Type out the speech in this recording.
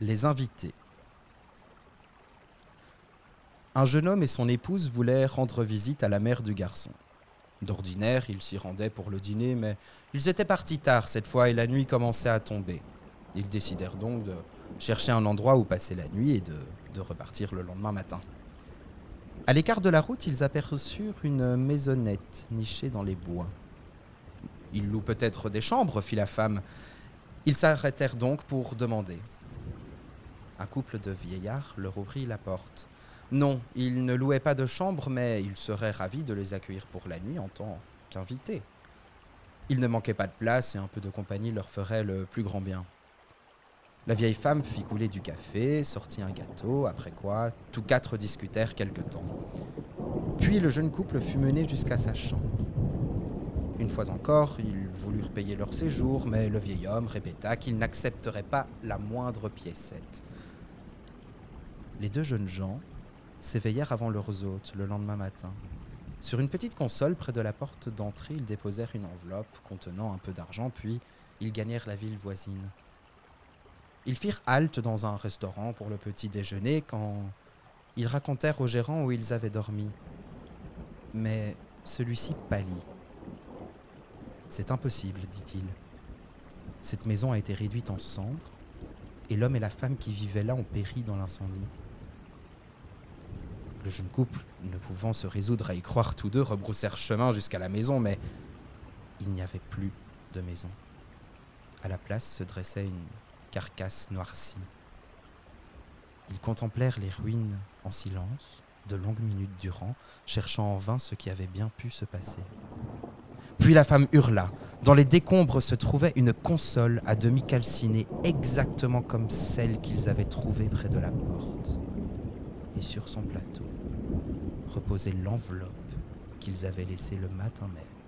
Les invités. Un jeune homme et son épouse voulaient rendre visite à la mère du garçon. D'ordinaire, ils s'y rendaient pour le dîner, mais ils étaient partis tard cette fois et la nuit commençait à tomber. Ils décidèrent donc de chercher un endroit où passer la nuit et de, repartir le lendemain matin. À l'écart de la route, ils aperçurent une maisonnette nichée dans les bois. Ils louent peut-être des chambres, fit la femme. Ils s'arrêtèrent donc pour demander. Un couple de vieillards leur ouvrit la porte. Non, ils ne louaient pas de chambre, mais ils seraient ravis de les accueillir pour la nuit en tant qu'invités. Il ne manquait pas de place et un peu de compagnie leur ferait le plus grand bien. La vieille femme fit couler du café, sortit un gâteau, après quoi tous quatre discutèrent quelque temps. Puis le jeune couple fut mené jusqu'à sa chambre. Une fois encore, ils voulurent payer leur séjour, mais le vieil homme répéta qu'il n'accepterait pas la moindre piécette. Les deux jeunes gens s'éveillèrent avant leurs hôtes le lendemain matin. Sur une petite console près de la porte d'entrée, ils déposèrent une enveloppe contenant un peu d'argent, puis ils gagnèrent la ville voisine. Ils firent halte dans un restaurant pour le petit déjeuner quand ils racontèrent au gérant où ils avaient dormi. Mais celui-ci pâlit. C'est impossible, dit-il. Cette maison a été réduite en cendres et l'homme et la femme qui vivaient là ont péri dans l'incendie. Le jeune couple, ne pouvant se résoudre à y croire tous deux, rebroussèrent chemin jusqu'à la maison, mais il n'y avait plus de maison. À la place se dressait une carcasse noircie. Ils contemplèrent les ruines en silence, de longues minutes durant, cherchant en vain ce qui avait bien pu se passer. Puis la femme hurla. Dans les décombres se trouvait une console à demi calcinée, exactement comme celle qu'ils avaient trouvée près de la porte. Et sur son plateau reposait l'enveloppe qu'ils avaient laissée le matin même.